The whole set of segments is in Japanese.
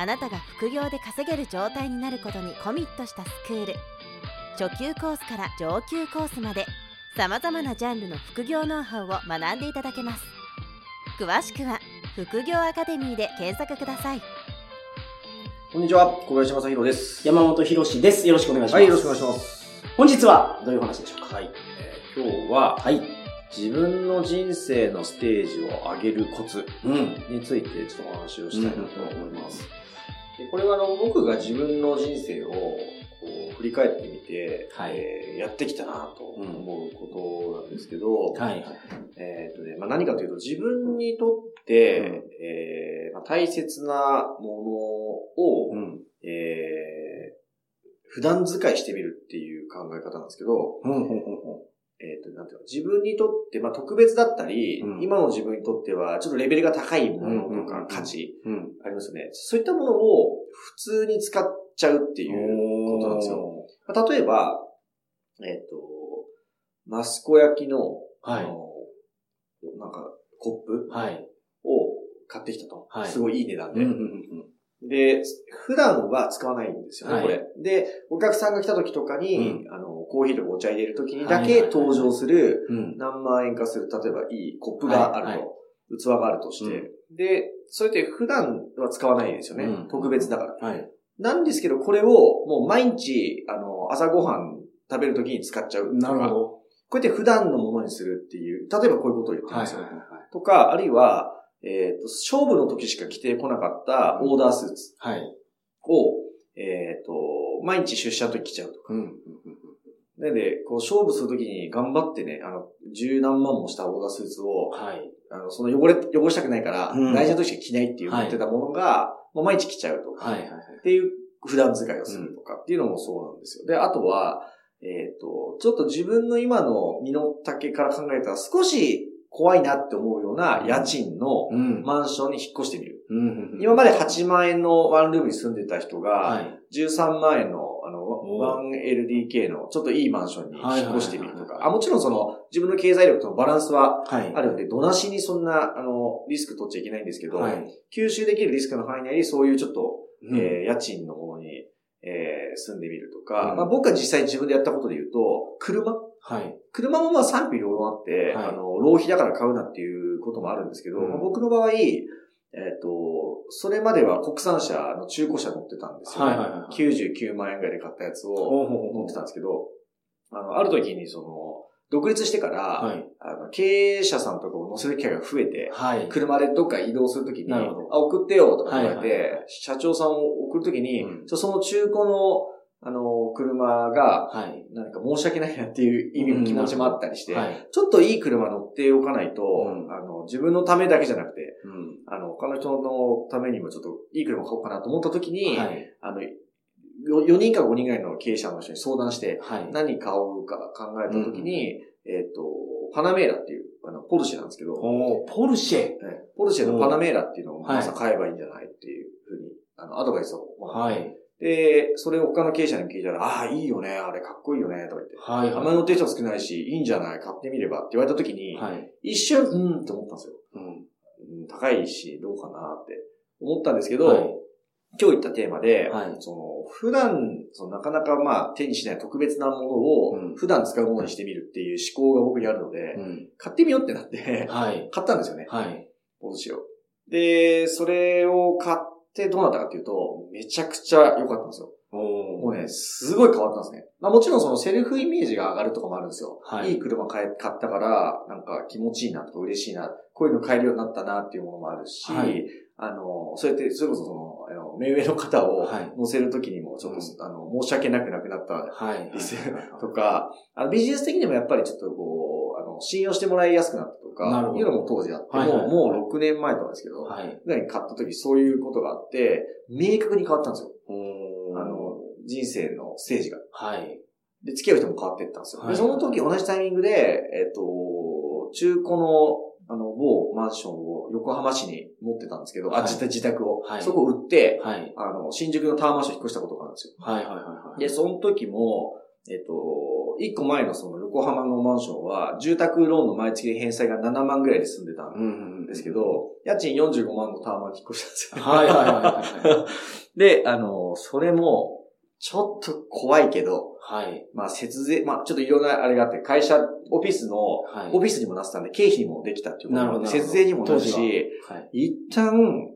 あなたが副業で稼げる状態になることにコミットしたスクール初級コースから上級コースまでさまざまなジャンルの副業ノウハウを学んでいただけます詳しくは副業アカデミーで検索くださいこんにちは、小林正宏です。山本博史です。よろしくお願いします。はい、よろしくお願いします。本日はどういう話でしょうか？はい。えー今日は、はい。自分の人生のステージを上げるコツうん。についてちょっとお話をしたいなと思います。でこれはあの僕が自分の人生をこう振り返ってみて、はいえーやってきたなと思うことなんですけど。えーとねまあ、何かというと自分にとって、えーまあ、大切なものを、うん。えー普段使いしてみるっていう考え方なんですけど、うん。うん。うん。えっ、と、なんていうの、自分にとって、まあ、特別だったり、うん今の自分にとっては、ちょっとレベルが高いものとかうんうんうん価値うん。ありますよね。そういったものを普通に使っちゃうっていうことなんですよ。まあ例えば、えっ、と、マスコ焼きの、はいあの、なんか、コップはい。を買ってきたと。はいすごいいい値段で。うん。うん。で、普段は使わないんですよね、はいこれ。で、お客さんが来た時とかに、うあの、コーヒーとかお茶入れる時にだけはいはいはい登場する、うん。何万円かする、例えばいいコップがあると、はい器があるとして、で、それって普段は使わないですよね。うん特別だから。はい。なんですけど、これをもう毎日、あの、朝ごはん食べる時に使っちゃう。なるほど。こうやって普段のものにするっていう、例えばこういうことを言ってはい。ますよ。はい。とか、あるいは、えっ、と、勝負の時しか着てこなかったオーダースーツはい。を、えっ、と、毎日出社の時着ちゃうとか。うん。で、で、こう勝負する時に頑張ってね、あの、十何万もしたオーダースーツを、はい。あの、その汚れ、汚したくないから、うん大事な時しか着ないっていうはい言ってたものが、もう毎日着ちゃうとか、はい。はい。っていう普段使いをするとかっていうのもそうなんですよ。で、あとは、えっ、と、ちょっと自分の今の身の丈から考えたら少し怖いなって思うような家賃のうん。マンションに引っ越してみる。うん。今まで8万円のワンルームに住んでた人が、はい。13万円の、あの、お 1LDK のちょっといいマンションに引っ越してみるとか。あ、もちろんその自分の経済力とのバランスははい。あるので、どなしにそんな、あの、リスク取っちゃいけないんですけど、はい。吸収できるリスクの範囲内にそういうちょっと、うんえー家賃のものに、えー住んでみるとか、うんまあ僕は実際自分でやったことで言うと、車はい。車もまあ賛否両論あって、はいあの、浪費だから買うなっていうこともあるんですけど、うんまあ僕の場合、えっ、と、それまでは国産車の中古車乗ってたんですよね。はいはいはいはい99万円ぐらいで買ったやつを乗ってたんですけど、あの、ある時にその、独立してから、はい。あの経営者さんとかを乗せる機会が増えて、はい。車でどっか移動するときに、あ、送ってよとか言われて、はいはいはい社長さんを送るときに、うんその中古の、あの、車が、はい。何か申し訳ないなっていう意味の気持ちもあったりして、はい。ちょっといい車乗っておかないと、うんあの、自分のためだけじゃなくて、うん。あの、他の人のためにもちょっといい車買おうかなと思ったときに、はい。あの、4人か5人ぐらいの経営者の人に相談して、はい。何買おうか考えたときに、えっ、と、パナメーラっていう、あの、ポルシェなんですけど、おーポルシェ。ええポルシェのパナメーラっていうのをはさ買えばいいんじゃないっていうふうに、あの、アドバイスを。はい。で、それを他の経営者に聞いたら、ああ、いいよね、あれかっこいいよね、とか言って。はい。あんまり乗ってる人少ないし、いいんじゃない買ってみればって言われた時に、はい。一瞬、うーんって思ったんですよ。うん。うん高いし、どうかなって思ったんですけど、はい今日言ったテーマで、はいその、普段、そのなかなかまあ手にしない特別なものをうん普段使うものにしてみるっていう思考が僕にあるので、うん。買ってみようってなって、はい。買ったんですよね。はい。ポルシェを。で、それを買ってどうなったかっていうと、めちゃくちゃ良かったんですよ。おもうね、すごい変わったんですね。まあもちろんそのセルフイメージが上がるとかもあるんですよ。はいいい車買え買ったから、なんか気持ちいいなとか嬉しいな、こういうの買えるようになったなっていうものもあるし、はいあの、そうやって、それこそその、あの目上の方をはい乗せるときにも、ちょっと、うあの、申し訳なくなくなったはい。ですとか、あのビジネス的にもやっぱりちょっとこう、あの、の、信用してもらいやすくなったとか、いうのも当時あって、はいはいもう、もう6年前とかですけど、はい。買った時そういうことがあって、明確に変わったんですよ。あの、人生のステージが。はい。で、付き合う人も変わっていったんですよ。はいで、その時同じタイミングで、えっ、と、中古の、あの、某マンションを横浜市に持ってたんですけど、あ、はい自宅自宅を、はいそこを売って、はい。あの、新宿のタワーマンション引っ越したことがあるんですよ。はいはいはいはい。で、その時も、えっと、一個前のその横浜のマンションは、住宅ローンの毎月返済が7万ぐらいで済んでたんうんうんうんですけ、ど、家賃45万のタワマンに引っ越したんですよ。はいはいはいはいはい。で、あの、それも、ちょっと怖いけど、はい。まあ、節税、まあ、ちょっといろんなあれがあって、会社、オフィスの、はい。オフィスにもなってたんで、経費にもできたっていうことなるほどなるほど節税にもなるし、はい。一旦、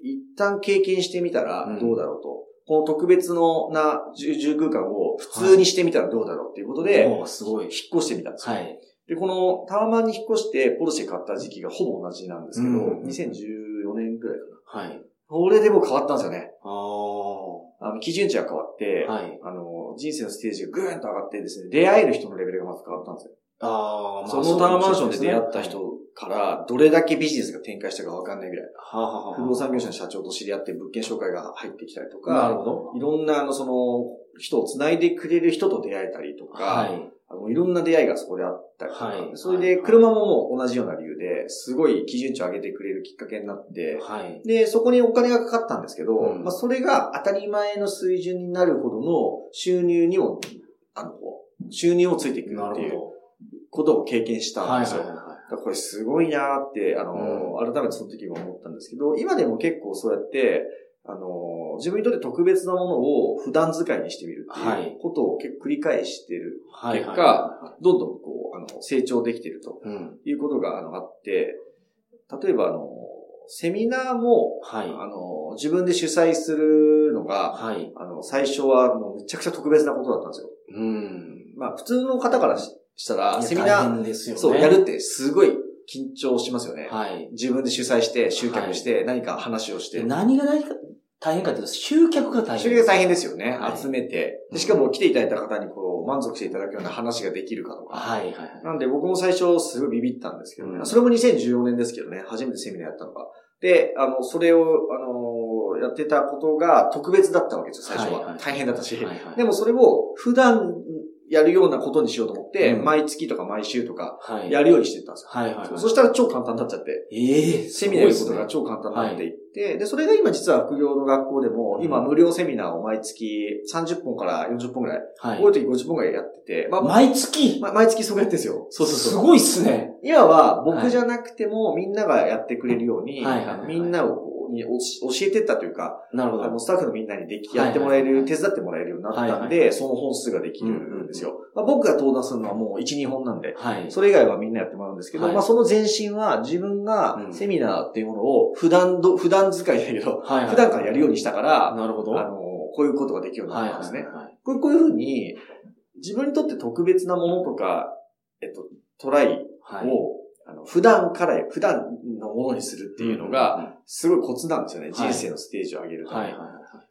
一旦経験してみたらうんどうだろうと。この特別のな住住空間を普通にしてみたらどうだろうっていうことで、おーすごい引っ。越してみたんですよ。はい。で、このタワマンに引っ越してポルシェ買った時期がほぼ同じなんですけど、うん2014年くらいかな。はい。これでも変わったんですよね。ああ。あの、基準値が変わって、はい。あの、人生のステージがぐーんと上がってですね、出会える人のレベルがまず変わったんですよ。ああ、まあそのタワーマンションで出会ったはい人から、どれだけビジネスが展開したかわかんないぐらい。はあはあはあ不動産業者の社長と知り合って物件紹介が入ってきたりとか、なるほど。いろんな、あの、その、人を繋いでくれる人と出会えたりとか、はい。あのいろんな出会いがそこであったりとか、はいそれで車ももう同じような理由で、すごい基準値を上げてくれるきっかけになって、はい。で、そこにお金がかかったんですけど、うんまあ、それが当たり前の水準になるほどの収入にも、あの、収入をついてくるっていうことを経験したんですよ。はいはいはい。これすごいなーって、あの、改めてその時も思ったんですけど、今でも結構そうやって、あの、自分にとって特別なものを普段使いにしてみるってはいいうことを結構繰り返してる。結果どんどんこう、あの、成長できてるとうん。いうことがあのあって、例えばあの、セミナーも、はい。あの、自分で主催するのが、はい。あの、最初はもうめちゃくちゃ特別なことだったんですよ。うん。まあ、普通の方からししたら、セミナー、ね。そう、やるってすごい緊張しますよね。はい。自分で主催して、集客して、何か話をして。で何が大か大変かというと、集客が大変。集客が大変ですよね。はい集めて。でしかも来ていただいた方にこう、満足していただくような話ができるかとか。はいはいはい。なんで僕も最初すごいビビったんですけどね。うんそれも2014年ですけどね。初めてセミナーやったのが。で、あの、それを、あの、やってたことが特別だったわけですよ、最初は。大変だったし。はいはいでもそれを普段やるようなことにしようと思って、うん毎月とか毎週とかはい。やるようにしてったんですよ。はいはいはい。そしたら超簡単になっちゃって。ええセミナーやることが超簡単になっていって、で、それが今実は副業の学校でも、今無料セミナーを毎月30本から40本ぐらい、はい。多い時50本ぐらいやってて、まあ、毎月？ま毎月それやってるんですよ。そうそうそう。すごいっすね。今は僕じゃなくてもみんながやってくれるように、はいみんなをに教教えてったというか、なるほど。あのスタッフのみんなにでき、はいやってもらえる、手伝ってもらえるようになったんはいで、その本数ができるんですよ。まあ、僕が登壇するのはもう1、2本なんで、はい。それ以外はみんなやってもらうんですけど、はいまあその前身は自分がうんセミナーっていうものを普段ど、普段使いだけど、はいはい。普段からやるようにしたから、なるほど。あの、こういうことができるようにはいなったんですね。はいはい。こうこういうふうに、自分にとって特別なものとか、えっと、トライはい。を、あの普段から、普段のものにするっていうのが、すごいコツなんですよね。はい人生のステージを上げるため。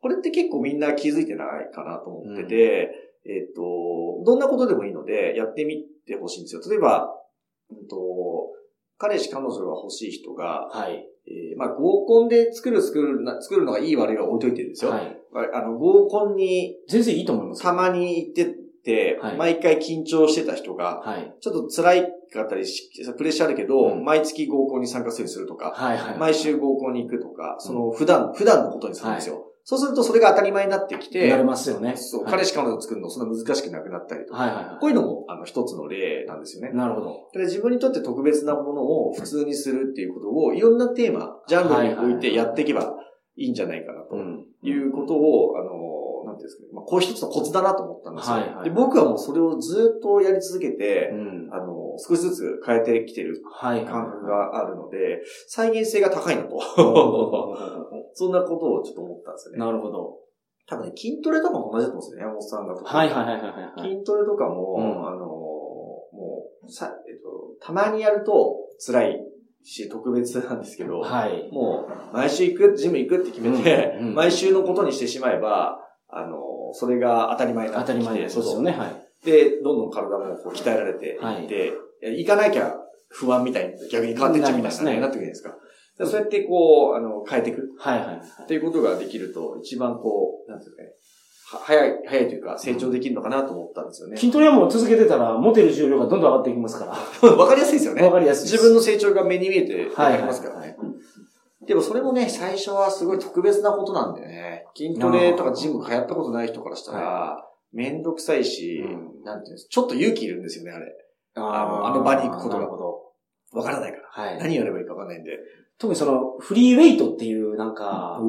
これって結構みんな気づいてないかなと思ってて、えっと、どんなことでもいいので、やってみてほしいんですよ。例えば、うんと、彼氏彼女が欲しい人が、はい。えーまあ合コンで作る作るな、作るのがいい悪いは置いといてるんですよ。はい。あの、合コンに全然いいと思います。たまに行って毎回緊張してた人が、はい。ちょっと辛いかったりし、プレッシャーあるけど、うん毎月合コンに参加するするとか。毎週合コンに行くとか、その普段、普段のことにするんですよ。そうするとそれが当たり前になってきてな、りますよね。そう、はい彼氏彼女を作るのそんな難しくなくなったりとか、はいはいはこういうのも、あの、一つの例なんですよねい。。なるほど。で自分にとって特別なものを普通にするっていうことを、いろんなテーマ、ジャンルに置いてやっていけばいいんじゃないかなとん。いうことを、あの、なんていうんですかね、まあ、こう一つのコツだなと思ったんですよ。はいはいで僕はもうそれをずっとやり続けて、うん。あの、少しずつ変えてきてる。感覚があるので、再現性が高いなと。そんなことをちょっと思ったんですよね。なるほど。多分ね、筋トレとかも同じだと思うんですよね、山本さんが。はいはいはいはいはい。筋トレとかも、うんあの、もう、さ、えっと、たまにやると辛いし、特別なんですけど、はい。もう、毎週行く、ジム行くって決めて、うんうん毎週のことにしてしまえば、あの、それが当たり前になってきて、当たり前ですそうそうよね。はい。で、どんどん体もこう鍛えられていって、はい行かなきゃ不安みたいに逆に変わってっちゃうみたいなねね、なってくるじゃないですか。そうやってこう、あの、変えていくはいはいはい。っていうことができると、一番こう、なんていうんですかね、は早い、早いというか成長できるのかなと思ったんですよね。筋トレはもう続けてたら、持てる重量がどんどん上がっていきますから。わかりやすいですよね。わかりやすいです。自分の成長が目に見えてわはいかりますからね。でもそれもね、最初はすごい特別なことなんだよね。筋トレとかジム通ったことない人からしたら、めんどくさいし、うんなんていうんですちょっと勇気いるんですよね、あれ。あのあの場に行くことが。わからないから。はい。何やればいいかわかんないんで。特にその、フリーウェイトっていう、なんか、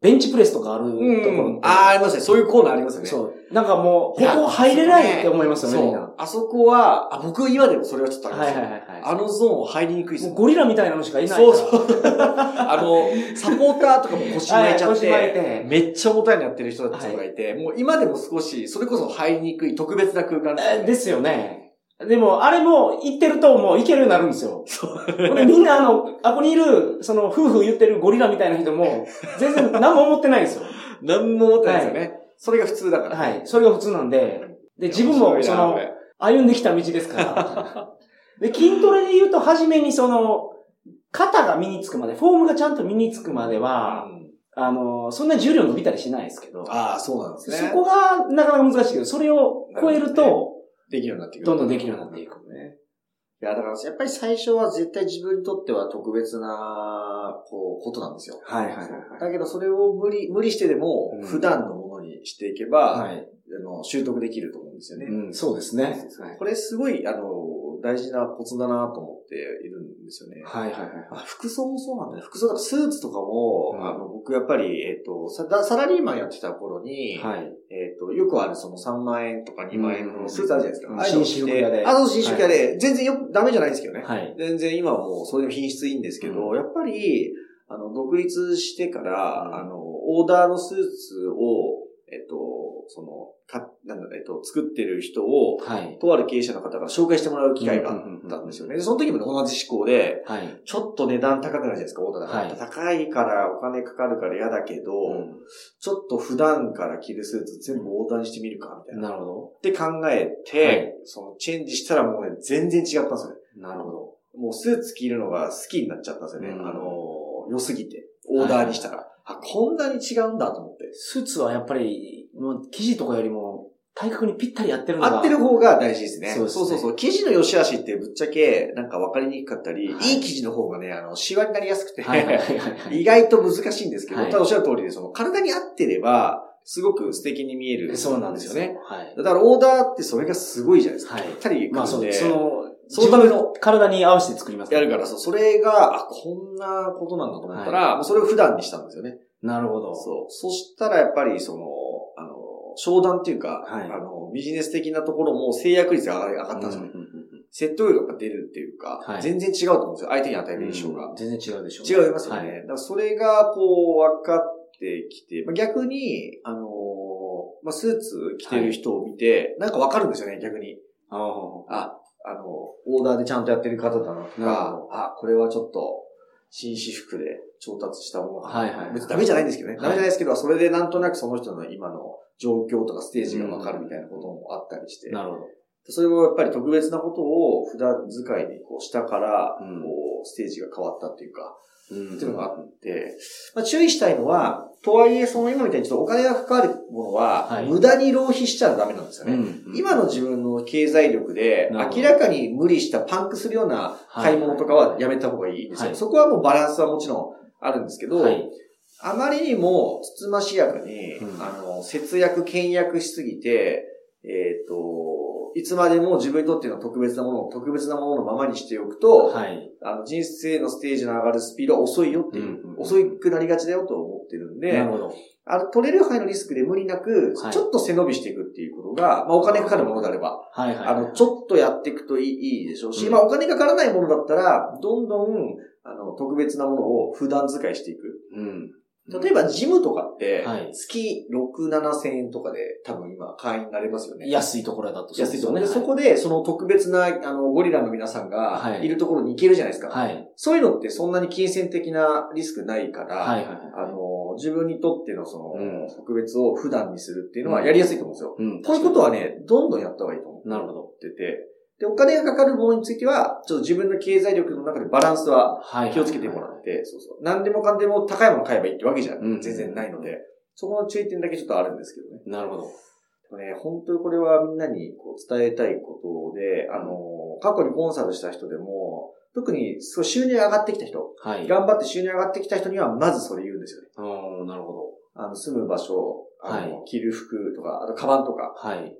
ベンチプレスとかあるところうん。ああ、ありますね。そういうコーナーありますよね。そう。なんかもう、ここ入れないって思いますよね。あそこは、あ僕今でもそれはちょっとありますよはいはいはいはい。あのゾーン入りにくいですよもうゴリラみたいなのしかいない。そうそう。あの、サポーターとかも腰巻いちゃっはいてて、めっちゃ重たいのやってる人たちがいて、もう今でも少し、それこそ入りにくい特別な空間ですよね。えですよね。でも、あれも、行ってるともう行けるようになるんですよ。そう。でみんなあの、あこにいる、その、夫婦言ってるゴリラみたいな人も、全然何も思ってないんですよ。何も思ってないですよね。それが普通だから。はい。それが普通なんで、で、自分も、その、歩んできた道ですから。で、筋トレで言うと、初めにその、肩が身につくまで、フォームがちゃんと身につくまでは、あの、そんな重量伸びたりしないですけど、ああ、そうなんですね。そこがなかなか難しいけど、それを超えると、できるようになっていく。どんどんできるようになっていく。ね。いや、だからやっぱり最初は絶対自分にとっては特別な、こう、ことなんですよ。はいはいはいだけどそれを無理、無理してでもうん普段のものにしていけば、はい。あの習得できると思うんですよね。うん、そうですね。これすごい、あの、大事なコツだなと思っているんですよね。はいはいはい。あ服装もそうなんだね。服装だとスーツとかも、うんあの、僕やっぱり、えっ、とサ、サラリーマンやってた頃に、はい。えっ、と、よくあるその3万円とか2万円うんのスーツあるじゃないですか。うんああいうの着紳士服屋でてあ、そう、紳士服屋で、全然よく、ダメじゃないんですけどね。はい。全然今はもうそれでも品質いいんですけど、うんやっぱり、あの、独立してから、うんあの、オーダーのスーツを、えっと、その、か、なんだ、えっと、作ってる人を、はい。とある経営者の方から紹介してもらう機会があったんですよね。で、その時も同じ思考で、はい。ちょっと値段高くなるじゃないですか、オーダーだから。はい高いからお金かかるから嫌だけど、ちょっと普段から着るスーツ全部オーダーにしてみるか、みたいな。なるほって考えて、はいそのチェンジしたらもうね、全然違ったんですよね。ど。なるほど。もうスーツ着るのが好きになっちゃったんですよね。うんあの、良すぎて。オーダーにしたら。あ、こんなに違うんだと思って。スーツはやっぱり、もう生地とかよりも、体格にぴったり合ってるのが。合ってる方が大事ですね。そうねそうそう生地の良し悪しってぶっちゃけ、なんか分かりにくかったり、はいい、い生地の方がね、あの、シワになりやすくて。意外と難しいんですけど、はいただおっしゃる通りで、その、体に合ってれば、すごく素敵に見える。そうなんですよね。。はい。だからオーダーってそれがすごいじゃないですか。はいぴったりまあそう、で、その、そのための体に合わせて作りますやるから、そう、それが、あ、こんなことなんだと思ったら、もうそれを普段にしたんですよね。なるほど。そう。そしたらやっぱり、その、あの、商談っていうか、はいあの、ビジネス的なところも制約率が上がったんですよね。うんうんうん説得力が出るっていうか、はい全然違うと思うんですよ。相手に与える印象が。うん全然違うでしょう違いますよね。はいだからそれが、こう、分かってきて、まあ、逆に、あのーまあ、スーツ着てる人を見て、なんか分かるんですよね、逆に。ああの、オーダーでちゃんとやってる方だなとかほ、あ、これはちょっと、紳士服で調達したものかな。はいはいはい。別にダメじゃないんですけどね。はい。ダメじゃないですけど、それでなんとなくその人の今の状況とかステージがわかるみたいなこともあったりして、なるほど。それもやっぱり特別なことを普段使いにこうしたから、うん。こう、ステージが変わったっていうか、うんっていうのがあって、まあ、注意したいのは、とはいえ、その今みたいにちょっとお金がかかるものは、はい。無駄に浪費しちゃダメなんですよね。うん。今の自分の経済力で、明らかに無理したパンクするような買い物とかはやめた方がいいですよ。はい。そこはもうバランスはもちろんあるんですけど、はい。あまりにもつつましやかに、うん。あの、節約、倹約しすぎて、えっ、と、いつまでも自分にとっての特別なものを特別なもののままにしておくと、はい。あの、人生のステージの上がるスピードは遅いよっていう、うんうん遅くなりがちだよと思ってるんで、なるほど。あの、取れる範囲のリスクで無理なく、はいちょっと背伸びしていくっていうことが、まあお金かかるものであれば、はいはい。あの、ちょっとやっていくといいいいでしょうし、うんまあお金かからないものだったら、どんどん、あの、特別なものを普段使いしていく。うん。例えば、ジムとかってはい、月6、7千円とかで多分今会員になれますよね。安いところだと安いところで、はいそこで、その特別な、あの、ゴリラの皆さんがはいいるところに行けるじゃないですか。はい。そういうのってそんなに金銭的なリスクないから、はいはいはい。あの、自分にとってのその、うん特別を普段にするっていうのはやりやすいと思うんですよ。うんこういうことはね、どんどんやった方がいいと思なるほど。で、お金がかかるものについては、ちょっと自分の経済力の中でバランスは気をつけてもらって、そうそう。何でもかんでも高いもの買えばいいってわけじゃ全然ないので、そこの注意点だけちょっとあるんですけどね。なるほど。ね、本当にこれはみんなにこう伝えたいことで、あの、過去にコンサルした人でも、特にそう収入上がってきた人、はい、頑張って収入上がってきた人にはまずそれ言うんですよね。ああ、なるほど。あの、住む場所、あの、はい、着る服とか、あとカバンとか。はい。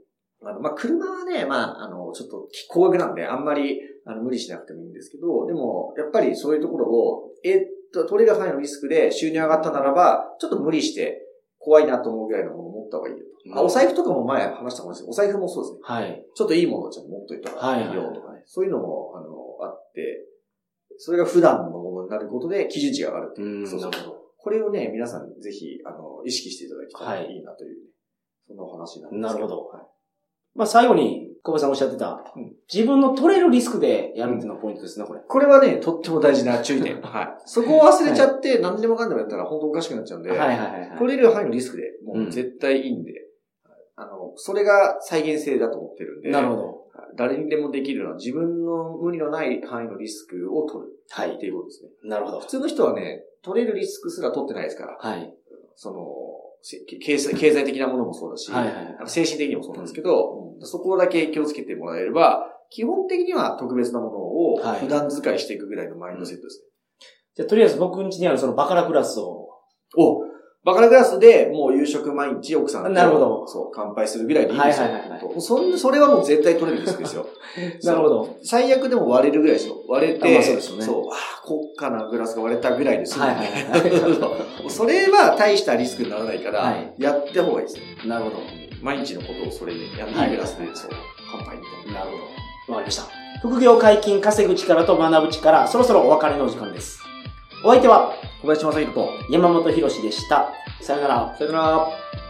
あの、まあ、車はね、まあ、あの、ちょっと高額なんで、あんまり、あの、無理しなくてもいいんですけど、でも、やっぱりそういうところを、えっと、トレーダー範囲のリスクで収入上がったならば、ちょっと無理して、怖いなと思うぐらいのものを持った方がいいよと。あ、お財布とかも前話したかもしれないお財布もそうですね。はい。ちょっといいものをちゃんと持っといた方がいいよとかね。そういうのも、あの、あって、それが普段のものになることで基準値が上がるっていう。そうそう。これをね、皆さんぜひ、あの、意識していただきたらいいなという、ね、そんなお話なんですなるほど。はい、まあ最後に、小林さんおっしゃってた、うん、自分の取れるリスクでやるっていうのがポイントですね、これ。これはね、とっても大事な注意点。はい。そこを忘れちゃって、何でもかんでもやったら本当おかしくなっちゃうんで、はいはいはい、はい、取れる範囲のリスクで、もう絶対いいんで、うん、あの、それが再現性だと思ってるんで、なるほど。誰にでもできるのは自分の無理のない範囲のリスクを取る。はい。っていうことですね。なるほど。普通の人はね、取れるリスクすら取ってないですから。はい。その、経済経済的なものもそうだし、はいはいはい、精神的にもそうなんですけど、うん、そこだけ気をつけてもらえれば、基本的には特別なものを普段使いしていくぐらいのマインドセットですね。じゃあ、とりあえず僕ん家にあるそのバカラクラスを。おバカラグラスでもう夕食毎日奥さんとなるほど。そう、乾杯するぐらいでいいんですよ。はいはいはい、そんそれはもう絶対取れるリスクですよ。なるほど。最悪でも割れるぐらいですよ。割れて、まあ、そうですよね。そう、ああ、高価なグラスが割れたぐらいですよ、はいはいはい。それは大したリスクにならないから、はい、やって方がいいですよ。なるほど。毎日のことをそれでやっていいグラスで、そう、乾杯みたいな。なるほど。わかりました。副業解禁、稼ぐ力と学ぶ力、そろそろお別れのお時間です。お相手は、小林正宏と山本博史でした。さよなら。さよなら。